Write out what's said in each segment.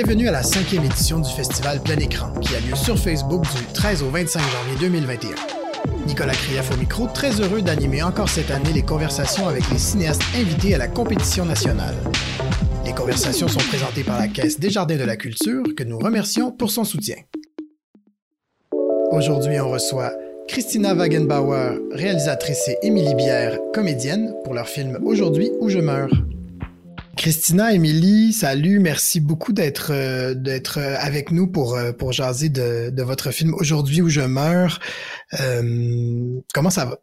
Bienvenue à la cinquième édition du festival Plein Écran, qui a lieu sur Facebook du 13 au 25 janvier 2021. Nicolas Krief au micro, très heureux d'animer encore cette année les conversations avec les cinéastes invités à la compétition nationale. Les conversations sont présentées par la Caisse des Jardins de la Culture, que nous remercions pour son soutien. Aujourd'hui, on reçoit Christina Wagenbauer, réalisatrice, et Émilie Bière, comédienne, pour leur film Aujourd'hui où je meurs. Christina, Émilie, salut, merci beaucoup d'être euh, d'être euh, avec nous pour euh, pour jaser de, de votre film Aujourd'hui où je meurs. comment ça va?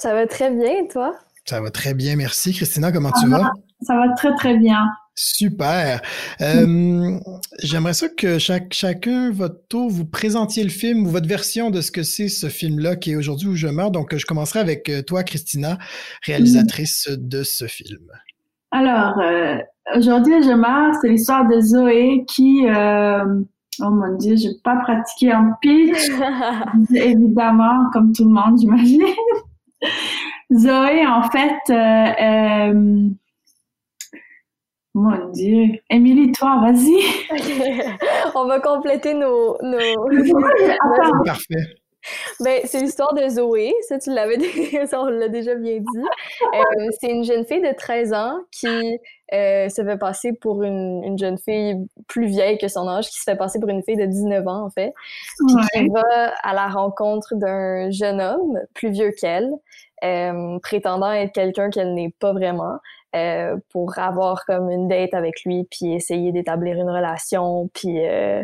Ça va très bien, et toi? Ça va très bien, merci. Christina, comment tu vas? Ça va très très bien. Super. Euh, J'aimerais ça que chaque, chacun, votre tour, vous présentiez le film ou votre version de ce que c'est ce film-là qui est aujourd'hui où je meurs. Donc, je commencerai avec toi, Christina, réalisatrice de ce film. Alors, euh, aujourd'hui, je meurs, c'est l'histoire de Zoé qui, euh, oh mon Dieu, je n'ai pas pratiqué un pitch, évidemment, comme tout le monde, j'imagine. Zoé, en fait, euh, mon Dieu. Émilie, toi, vas-y. On va compléter nos... nos... Parfait. Ben, c'est l'histoire de Zoé, ça tu l'avais ça on l'a déjà bien dit. Euh, c'est une jeune fille de 13 ans qui euh, se fait passer pour une, une, jeune fille plus vieille que son âge, qui se fait passer pour une fille de 19 ans en fait, puis qui va à la rencontre d'un jeune homme plus vieux qu'elle, euh, prétendant être quelqu'un qu'elle n'est pas vraiment. Euh, pour avoir comme une date avec lui puis essayer d'établir une relation puis euh,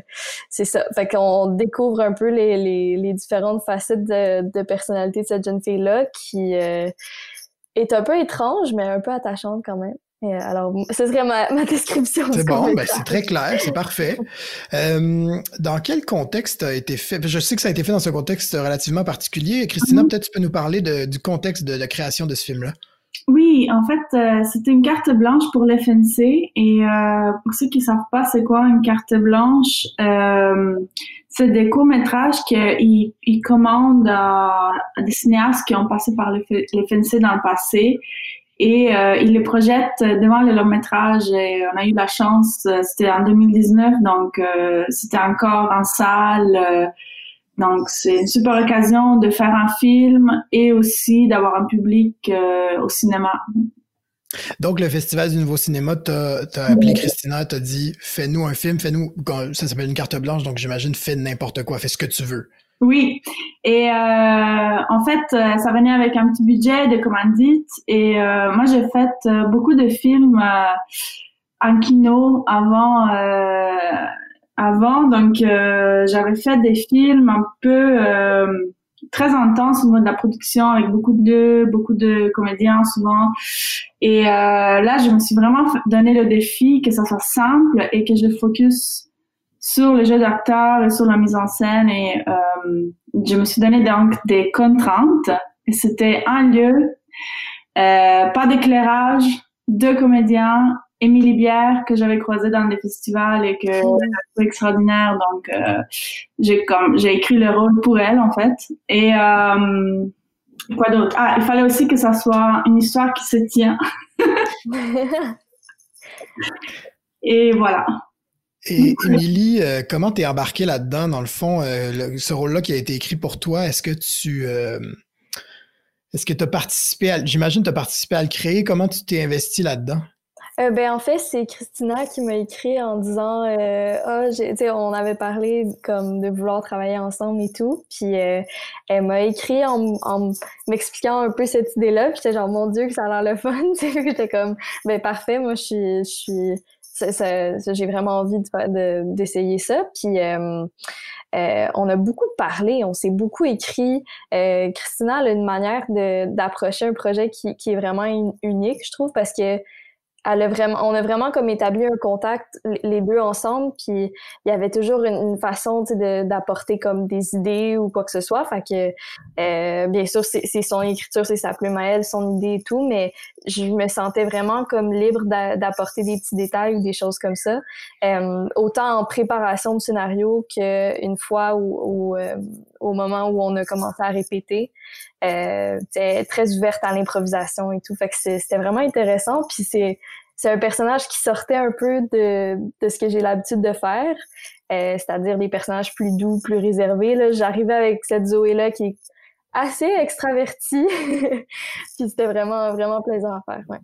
c'est ça fait qu'on découvre un peu les, les, différentes facettes de, de, personnalité de cette jeune fille là qui est un peu étrange mais un peu attachante quand même alors, ce serait ma, ma description. C'est bon, ben c'est très clair, c'est parfait. Euh, dans quel contexte a été fait? Je sais que ça a été fait dans un contexte relativement particulier. Christina, mm-hmm. peut-être tu peux nous parler de, du contexte de la création de ce film-là. Oui, en fait, euh, c'était une carte blanche pour l'FNC. Et euh, pour ceux qui savent pas c'est quoi une carte blanche, euh, c'est des courts-métrages qu'ils ils commandent à, des cinéastes qui ont passé par l'FNC dans le passé. Et euh, ils les projettent devant le long-métrage. Et on a eu la chance, euh, c'était en 2019, donc c'était encore en salle donc, c'est une super occasion de faire un film et aussi d'avoir un public euh, au cinéma. Donc, le Festival du Nouveau Cinéma t'a appelé Christina, t'a dit fais-nous un film, fais-nous. Ça s'appelle une carte blanche, donc j'imagine fais n'importe quoi, fais ce que tu veux. Oui. Et euh, en fait, euh, ça venait avec un petit budget de commandite. Et moi, j'ai fait beaucoup de films en kino avant avant. Donc, euh, j'avais fait des films un peu euh, très intenses au niveau de la production, avec beaucoup de beaucoup de comédiens souvent. Et euh, là, je me suis vraiment donné le défi que ça soit simple et que je focus sur le jeu d'acteur et sur la mise en scène. Et je me suis donné donc des contraintes. Et c'était un lieu, pas d'éclairage, deux comédiens Émilie Bière que j'avais croisée dans des festivals et que c'est extraordinaire. Donc, euh, j'ai comme j'ai écrit le rôle pour elle en fait. Et euh, quoi d'autre? Ah, il fallait aussi que ça soit une histoire qui se tient. et voilà. Et Émilie, euh, comment t'es embarquée là-dedans dans le fond Ce rôle-là qui a été écrit pour toi, est-ce que tu est-ce que tu as participé à, j'imagine tu as participé à le créer, comment tu t'es investi là-dedans? Euh, ben en fait, c'est Christina qui m'a écrit en disant euh, ah, on avait parlé comme de vouloir travailler ensemble et tout, puis euh, elle m'a écrit en, en m'expliquant un peu cette idée-là, puis j'étais genre mon dieu que ça a l'air le fun, j'étais comme ben parfait, moi je suis je suis j'ai vraiment envie de d'essayer ça, puis euh, on a beaucoup parlé, on s'est beaucoup écrit. Euh, Christina a une manière d'approcher un projet qui, qui est vraiment unique, je trouve, parce que elle a vraiment, on a vraiment comme établi un contact les deux ensemble, puis il y avait toujours une, façon d'apporter comme des idées ou quoi que ce soit. Fait que euh, bien sûr c'est son écriture, c'est sa plume à elle, son idée et tout, mais je me sentais vraiment comme libre d'apporter des petits détails ou des choses comme ça, euh, autant en préparation de scénario qu'une fois ou, euh, au moment où on a commencé à répéter. Euh, très ouverte à l'improvisation et tout. Fait que c'était vraiment intéressant. Puis c'est c'est un personnage qui sortait un peu de, de ce que j'ai l'habitude de faire, euh, c'est-à-dire des personnages plus doux, plus réservés. J'arrivais avec cette Zoé-là qui est assez extravertie, puis c'était vraiment, vraiment plaisant à faire. Ouais.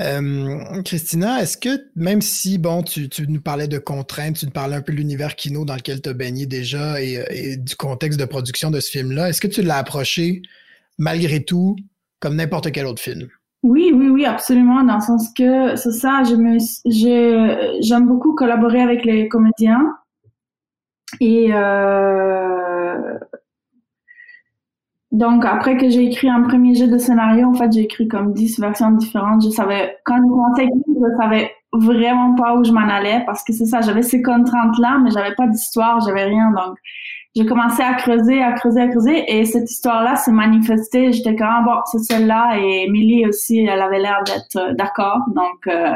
Euh, Christina, est-ce que même si, bon, tu, nous parlais de contraintes, tu nous parlais un peu de l'univers kino dans lequel tu as baigné déjà et, du contexte de production de ce film-là, est-ce que tu l'as approché malgré tout comme n'importe quel autre film? Oui, oui, oui, absolument, dans le sens que c'est ça, j'aime beaucoup collaborer avec les comédiens et euh, donc, après que j'ai écrit un premier jeu de scénario, en fait, j'ai écrit comme 10 versions différentes. Je savais, quand je commençais je savais vraiment pas où je m'en allais parce que c'est ça, j'avais ces contraintes-là, mais j'avais pas d'histoire, j'avais rien. Donc, j'ai commencé à creuser, à creuser, à creuser et cette histoire-là s'est manifestée. J'étais comme, ah, bon, c'est celle-là et Emily aussi, elle avait l'air d'être euh, d'accord. Donc, euh,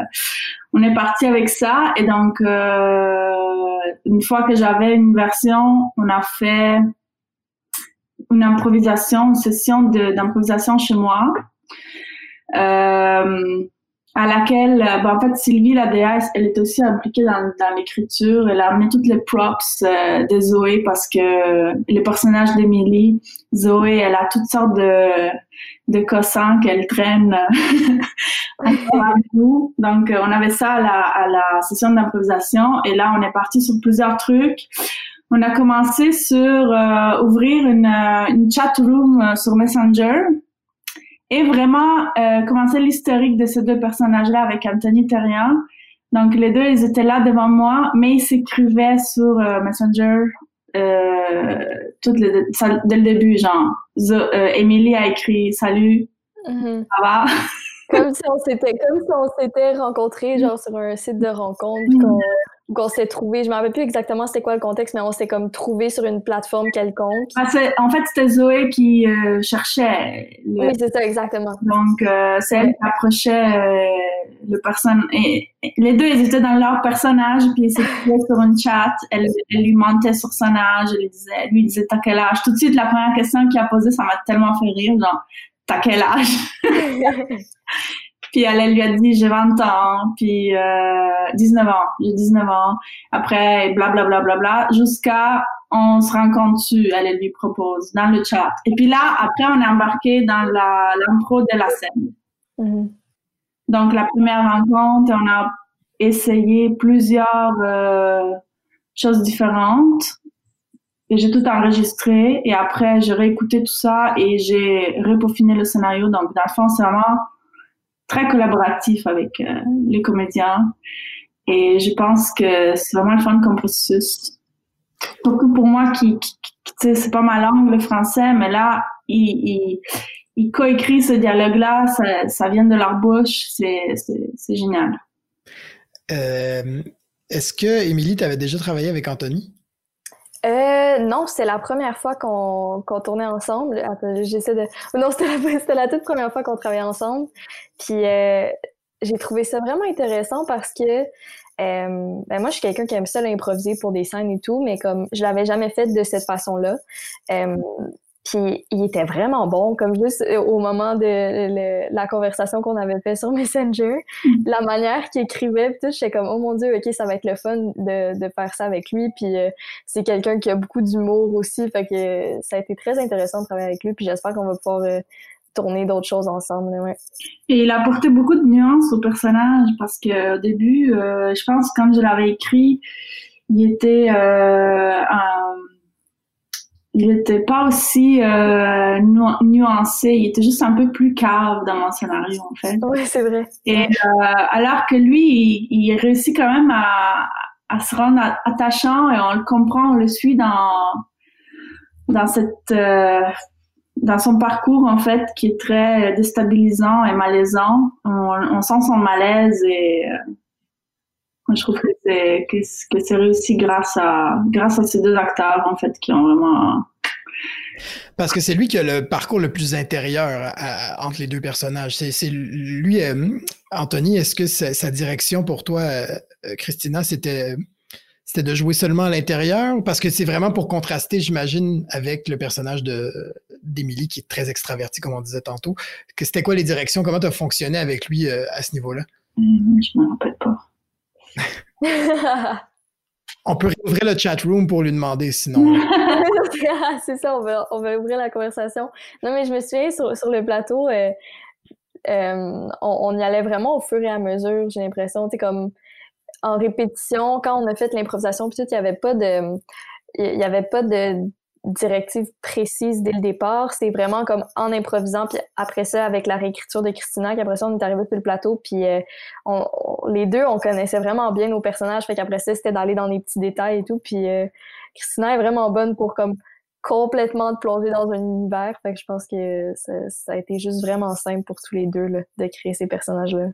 on est parti avec ça et donc, euh, une fois que j'avais une version, on a fait une improvisation, une session d'improvisation chez moi, euh, à laquelle, ben, en fait, Sylvie, la déesse, elle est aussi impliquée dans, l'écriture. Elle a amené toutes les props euh, de Zoé parce que le personnage d'Emily, Zoé, elle a toutes sortes de, de cossins qu'elle traîne nous. Donc, on avait ça à la, à la session d'improvisation et là, on est parti sur plusieurs trucs on a commencé sur euh, ouvrir une, euh, une chat room euh, sur Messenger et vraiment commencer l'historique de ces deux personnages-là avec Anthony Terrien. Donc les deux, ils étaient là devant moi, mais ils s'écrivaient sur Messenger tout dès le début, genre. Emily a écrit salut, mm-hmm. ça va. comme si on s'était comme si on s'était rencontrés genre sur un site de rencontre mm qu'on s'est trouvé, je me rappelle plus exactement c'était quoi le contexte, mais on s'est comme trouvé sur une plateforme quelconque. Ah, en fait, c'était Zoé qui euh, cherchait. Oui, c'est ça, exactement. Donc, euh, c'est elle qui approchait euh, le personne. Et, les deux, ils étaient dans leur personnage, puis ils s'étaient sur une chat. Elle, elle, lui mentait sur son âge, elle lui disait, lui disait, t'as quel âge? Tout de suite, la première question qu'il a posée, ça m'a tellement fait rire, genre, t'as quel âge? Puis elle, lui a dit, j'ai 20 ans, puis euh, 19 ans, j'ai 19 ans. Après, blablabla, bla, bla, bla, jusqu'à on se rencontre-tu, elle lui propose dans le chat. Et puis là, après, on est embarqué dans l'impro de la scène. Mm-hmm. Donc, la première rencontre, on a essayé plusieurs euh, choses différentes. Et j'ai tout enregistré. Et après, j'ai réécouté tout ça et j'ai repaufiné le scénario. Donc, dans le fond, c'est vraiment très collaboratif avec euh, les comédiens. Et je pense que c'est vraiment le fun comme processus. Beaucoup pour moi qui, qui, c'est pas ma langue le français, mais là, ils, ils, coécrivent ce dialogue-là, ça, ça, vient de leur bouche, c'est génial. Euh, Est-ce que, Émilie, tu avais déjà travaillé avec Anthony? Euh, non, c'est la première fois qu'on qu'on tournait ensemble. J'essaie de. Non, c'était la, toute première fois qu'on travaillait ensemble. Puis euh, j'ai trouvé ça vraiment intéressant parce que euh, ben moi, je suis quelqu'un qui aime ça l'improviser pour des scènes et tout, mais comme je l'avais jamais fait de cette façon-là. Euh, puis il était vraiment bon, comme juste euh, au moment de la conversation qu'on avait fait sur Messenger, mm. la manière qu'il écrivait, puis tout, j'étais comme oh mon dieu, ok, ça va être le fun de, de faire ça avec lui. Puis euh, c'est quelqu'un qui a beaucoup d'humour aussi, fait que ça a été très intéressant de travailler avec lui. Puis j'espère qu'on va pouvoir euh, tourner d'autres choses ensemble. Ouais. Et il a apporté beaucoup de nuances au personnage parce que au début, je pense quand je l'avais écrit, il était un il était pas aussi euh, nuancé, il était juste un peu plus cave dans mon scénario en fait. Oui, c'est vrai. Et euh, alors que lui, il, réussit quand même à, à, se rendre attachant et on le comprend, on le suit dans dans cette euh, dans son parcours en fait qui est très déstabilisant et malaisant. On, on sent son malaise et euh, je trouve que c'est que, c'est réussi grâce à grâce à ces deux acteurs en fait qui ont vraiment parce que c'est lui qui a le parcours le plus intérieur entre les deux personnages. C'est lui, euh, Anthony. Est-ce que sa direction pour toi, euh, Christina, c'était c'était de jouer seulement à l'intérieur parce que c'est vraiment pour contraster, j'imagine, avec le personnage de d'Émilie qui est très extraverti, comme on disait tantôt. Que c'était quoi les directions? Comment tu as fonctionné avec lui euh, à ce niveau-là? Je me rappelle pas. on peut ouvrir le chat room pour lui demander sinon. c'est ça, on va, ouvrir la conversation. Non, mais je me souviens sur, sur le plateau, euh, euh, on, y allait vraiment au fur et à mesure, j'ai l'impression. Tu comme en répétition, quand on a fait l'improvisation, puis tout, il n'y avait pas de. Il y avait pas de directive précise dès le départ. C'est vraiment comme en improvisant, puis après ça, avec la réécriture de Christina, qu'après ça, on est arrivé sur le plateau, puis euh, on, les deux, on connaissait vraiment bien nos personnages, fait qu'après ça, c'était d'aller dans les petits détails et tout, puis euh, Christina est vraiment bonne pour comme complètement te plonger dans un univers, fait que je pense que ça, a été juste vraiment simple pour tous les deux là, de créer ces personnages-là.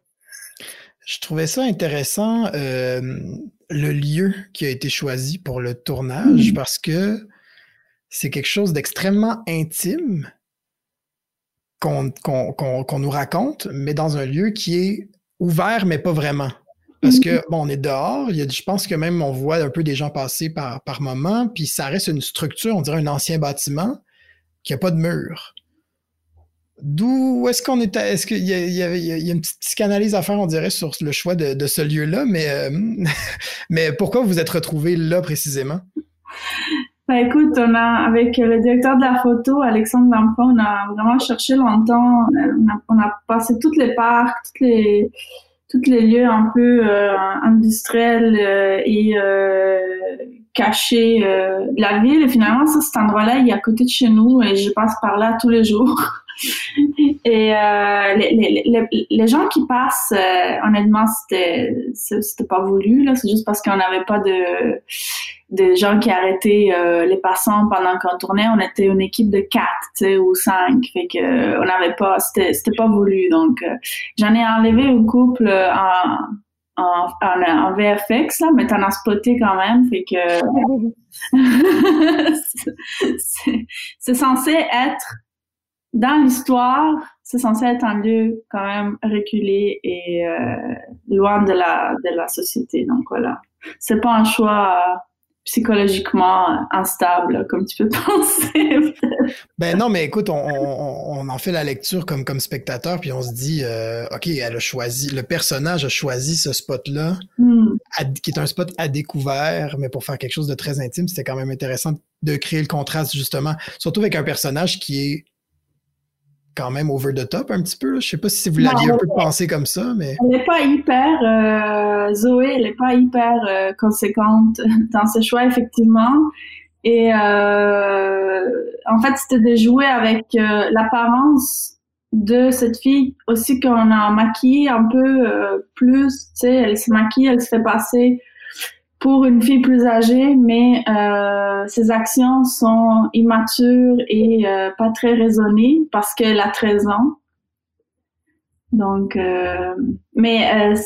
Je trouvais ça intéressant, euh, le lieu qui a été choisi pour le tournage, parce que c'est quelque chose d'extrêmement intime qu'on nous raconte, mais dans un lieu qui est ouvert, mais pas vraiment. Parce que, bon, on est dehors, je pense que même on voit un peu des gens passer par, par moment, puis ça reste une structure, on dirait un ancien bâtiment qui n'a pas de mur. D'où est-ce qu'on est Est-ce qu'il y, y, a une petite psychanalyse à faire, on dirait, sur le choix de, ce lieu-là, mais, euh, mais pourquoi vous vous êtes retrouvé là précisément? Bah, écoute, on a, avec le directeur de la photo, Alexandre Lampron, on a vraiment cherché longtemps. On a, passé toutes les parcs, toutes les, les lieux un peu euh, industriels euh, et euh, cachés de la ville. Et finalement, ça, cet endroit-là, il est à côté de chez nous et je passe par là tous les jours. Et euh, les, les, les, gens qui passent, euh, honnêtement, c'était c'était pas voulu là. C'est juste parce qu'on n'avait pas de de gens qui arrêtaient euh, les passants pendant qu'on tournait. On était une équipe de quatre, ou cinq, fait que on n'avait pas, c'était c'était pas voulu. Donc j'en ai enlevé un couple en en, en, VFX, là, mais t'en as spoté quand même, fait que c'est censé être dans l'histoire, c'est censé être un lieu quand même reculé et euh, loin de la, de la société. Donc voilà, c'est pas un choix euh, psychologiquement instable comme tu peux penser. ben non, mais écoute, on, on, en fait la lecture comme, comme spectateur, puis on se dit, euh, ok, elle a choisi, le personnage a choisi ce spot-là, hmm. qui est un spot à découvert, mais pour faire quelque chose de très intime, c'était quand même intéressant de créer le contraste justement, surtout avec un personnage qui est quand même over the top un petit peu. Je sais pas si vous l'aviez un peu pensé comme ça, mais. Elle n'est pas hyper, euh, Zoé, elle n'est pas hyper euh, conséquente dans ses choix, effectivement. Et euh, en fait, c'était de jouer avec l'apparence de cette fille aussi qu'on a maquillé un peu plus. Tu sais, elle se maquille, elle se fait passer pour une fille plus âgée, mais euh, ses actions sont immatures et euh, pas très raisonnées parce qu'elle a 13 ans. Donc, euh, mais euh,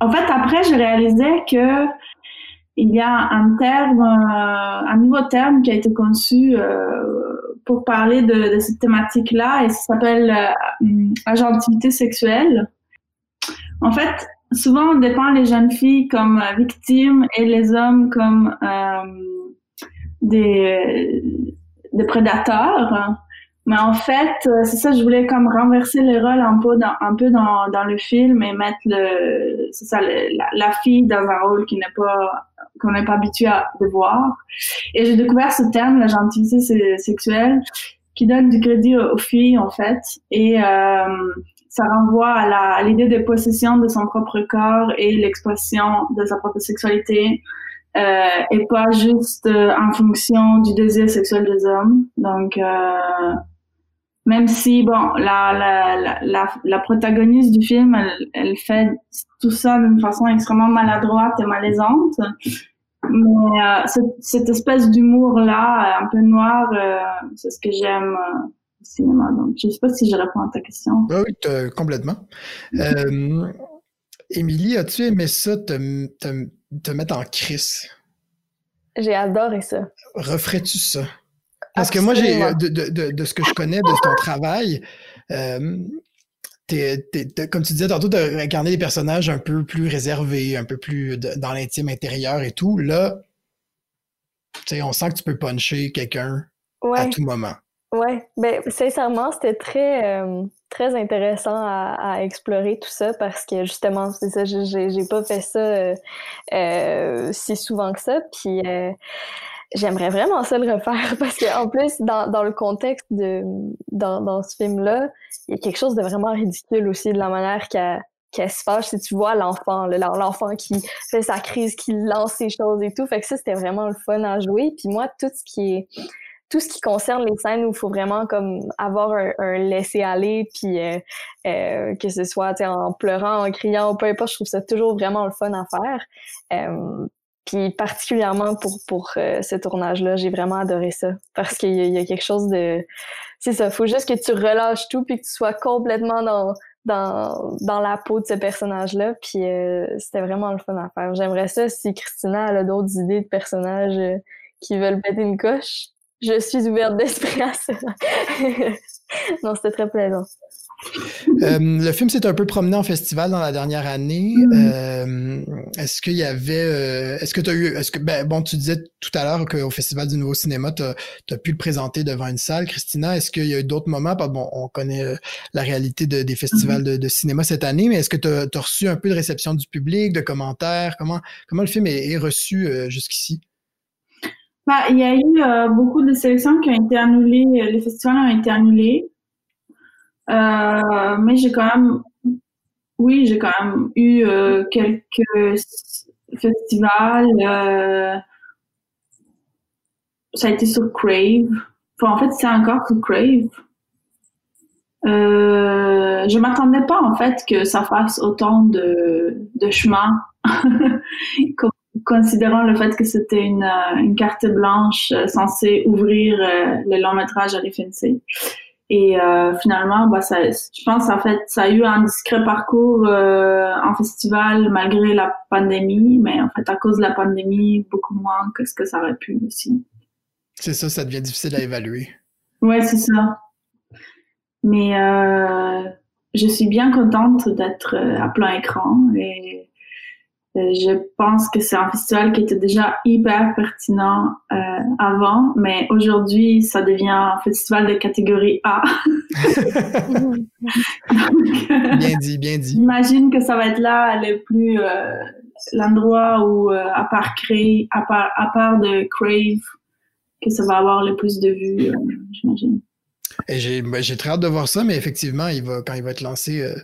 en fait, après, je réalisais que il y a un terme, euh, un nouveau terme qui a été conçu pour parler de, de cette thématique-là et ça s'appelle agentivité sexuelle. En fait, souvent on dépeint les jeunes filles comme euh, victimes et les hommes comme euh, des, des prédateurs. Mais en fait, euh, c'est ça, je voulais comme renverser les rôles un peu dans, un peu dans, dans le film et mettre le, c'est ça, la, fille dans un rôle qui n'est pas, qu'on n'est pas habitué à de voir. Et j'ai découvert ce terme, la gentilité sexuelle, qui donne du crédit aux, filles, en fait. Et, euh, ça renvoie à l'idée de possession de son propre corps et l'expression de sa propre sexualité euh, et pas juste euh, en fonction du désir sexuel des hommes. Donc, euh, même si, bon, la, la, la, la, protagoniste du film, elle, elle fait tout ça d'une façon extrêmement maladroite et malaisante, mais euh, cette, cette, espèce d'humour-là, un peu noir, euh, c'est ce que j'aime cinéma. Donc, je ne sais pas si je réponds à ta question. Ah oui, complètement. Euh, Émilie, as-tu aimé ça, te, te, mettre en crise? J'ai adoré ça. Referais-tu ça? Parce que moi, j'ai de, de, de, ce que je connais de ton travail, euh, comme tu disais tantôt, de incarner des personnages un peu plus réservés, un peu plus dans l'intime intérieur et tout. Là, on sent que tu peux puncher quelqu'un à tout moment. Ouais, ben sincèrement, c'était très euh, très intéressant à, explorer tout ça parce que justement, c'est ça, j'ai pas fait ça euh, euh, si souvent que ça. Puis j'aimerais vraiment ça le refaire parce qu'en plus, dans, dans le contexte de dans, dans ce film-là, il y a quelque chose de vraiment ridicule aussi de la manière qu'elle se fâche si tu vois l'enfant, l'enfant qui fait sa crise, qui lance ses choses et tout. Fait que ça, c'était vraiment le fun à jouer. Puis moi, tout ce qui est tout ce qui concerne les scènes où il faut vraiment comme avoir un, laisser-aller, puis euh, euh, que ce soit en pleurant, en criant, peu importe, je trouve ça toujours vraiment le fun à faire. Euh, puis particulièrement pour, pour ce tournage-là, j'ai vraiment adoré ça. Parce qu'il y, a quelque chose de... C'est ça, faut juste que tu relâches tout puis que tu sois complètement dans, dans, dans la peau de ce personnage-là. Puis c'était vraiment le fun à faire. J'aimerais ça si Christina a d'autres idées de personnages qui veulent péter une coche je suis ouverte d'esprit à ça. non, c'était très plaisant. Euh, le film s'est un peu promené en festival dans la dernière année. Mm-hmm. Euh, est-ce qu'il y avait, euh, est-ce que tu as eu, est-ce que, ben, bon, tu disais tout à l'heure qu'au Festival du Nouveau Cinéma, tu as, pu le présenter devant une salle. Christina, est-ce qu'il y a eu d'autres moments? Bon, on connaît la réalité des festivals mm-hmm. de, cinéma cette année, mais est-ce que tu as, reçu un peu de réception du public, de commentaires? Comment, comment le film est reçu jusqu'ici? Bah, il y a eu euh, beaucoup de sélections qui ont été annulées, euh, les festivals ont été annulés. Euh, mais j'ai quand même, oui, j'ai quand même eu quelques festivals. ça a été sur Crave. En fait, c'est encore sur Crave. Euh, je m'attendais pas en fait que ça fasse autant de, de chemin considérant le fait que c'était une, euh, une, carte blanche euh, censée ouvrir euh, le long métrage à l'FNC. Et finalement, bah, ça, je pense en fait, ça a eu un discret parcours en festival malgré la pandémie, mais en fait à cause de la pandémie, beaucoup moins que ce que ça aurait pu aussi. C'est ça, ça devient difficile à évaluer. Ouais, c'est ça. Mais je suis bien contente d'être à plein écran et euh, je pense que c'est un festival qui était déjà hyper pertinent euh, avant, mais aujourd'hui, ça devient un festival de catégorie A. bien dit, bien dit. J'imagine que ça va être là le plus euh, l'endroit où, euh, à part créer, à part, à part de Crave, que ça va avoir le plus de vues, euh, j'imagine. Et ben, j'ai très hâte de voir ça, mais effectivement, il va, quand il va être lancé, euh,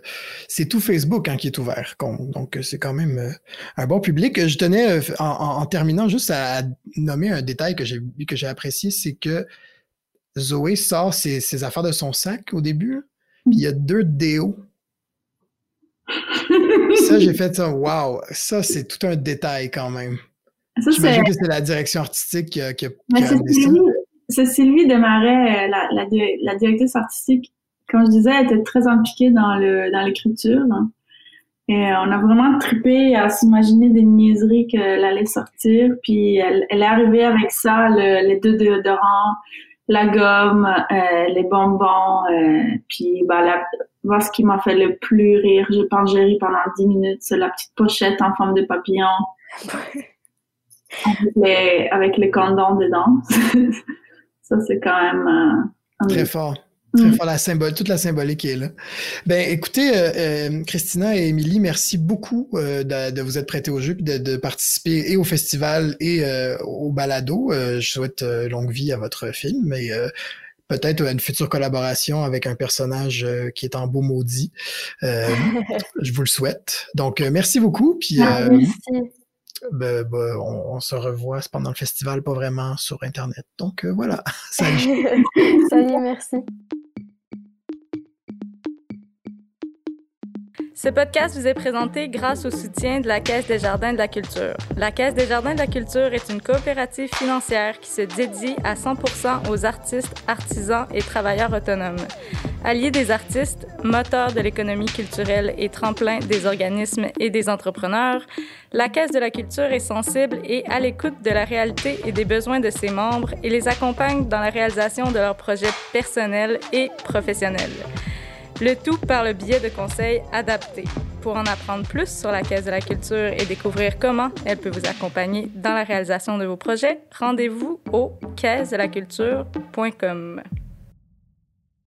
c'est tout Facebook hein, qui est ouvert. Donc, euh, c'est quand même euh, un bon public. Je tenais, en, terminant, juste à, nommer un détail que j'ai que j'ai apprécié, c'est que Zoé sort ses, affaires de son sac au début, puis il y a deux déos. ça, j'ai fait ça, wow, ça, c'est tout un détail quand même. J'imagine que c'est la direction artistique qui a, qui a, c'est Sylvie Desmarais, euh, la, la, la, directrice artistique, comme je disais, elle était très impliquée dans le dans l'écriture. Et on a vraiment trippé à s'imaginer des niaiseries qu'elle allait sortir. Puis elle, elle est arrivée avec ça, le, les deux déodorants, la gomme, euh, les bonbons. Euh, puis bah, la, ce qui m'a fait le plus rire, je pense j'ai ri pendant dix minutes, c'est la petite pochette en forme de papillon. avec, les, avec les condoms dedans. Ça, c'est quand même. Euh, Très fort. Très mm. fort, la symbole, toute la symbolique est là. Ben, écoutez, euh, euh, Christina et Émilie, merci beaucoup de, vous être prêtés au jeu et de, participer et au festival et au balado. je souhaite longue vie à votre film et peut-être une future collaboration avec un personnage qui est en beau maudit. je vous le souhaite. Donc, merci beaucoup. Puis, ah, merci. Ben, ben, on, se revoit pendant le festival, pas vraiment sur Internet. Donc euh, voilà. Salut. Salut, merci. Ce podcast vous est présenté grâce au soutien de la Caisse des Jardins de la Culture. La Caisse des Jardins de la Culture est une coopérative financière qui se dédie à 100% aux artistes, artisans et travailleurs autonomes. Alliés des artistes, moteur de l'économie culturelle et tremplin des organismes et des entrepreneurs, la Caisse de la Culture est sensible et à l'écoute de la réalité et des besoins de ses membres et les accompagne dans la réalisation de leurs projets personnels et professionnels. Le tout par le biais de conseils adaptés. Pour en apprendre plus sur la Caisse de la Culture et découvrir comment elle peut vous accompagner dans la réalisation de vos projets, rendez-vous au caisse de la culture.com.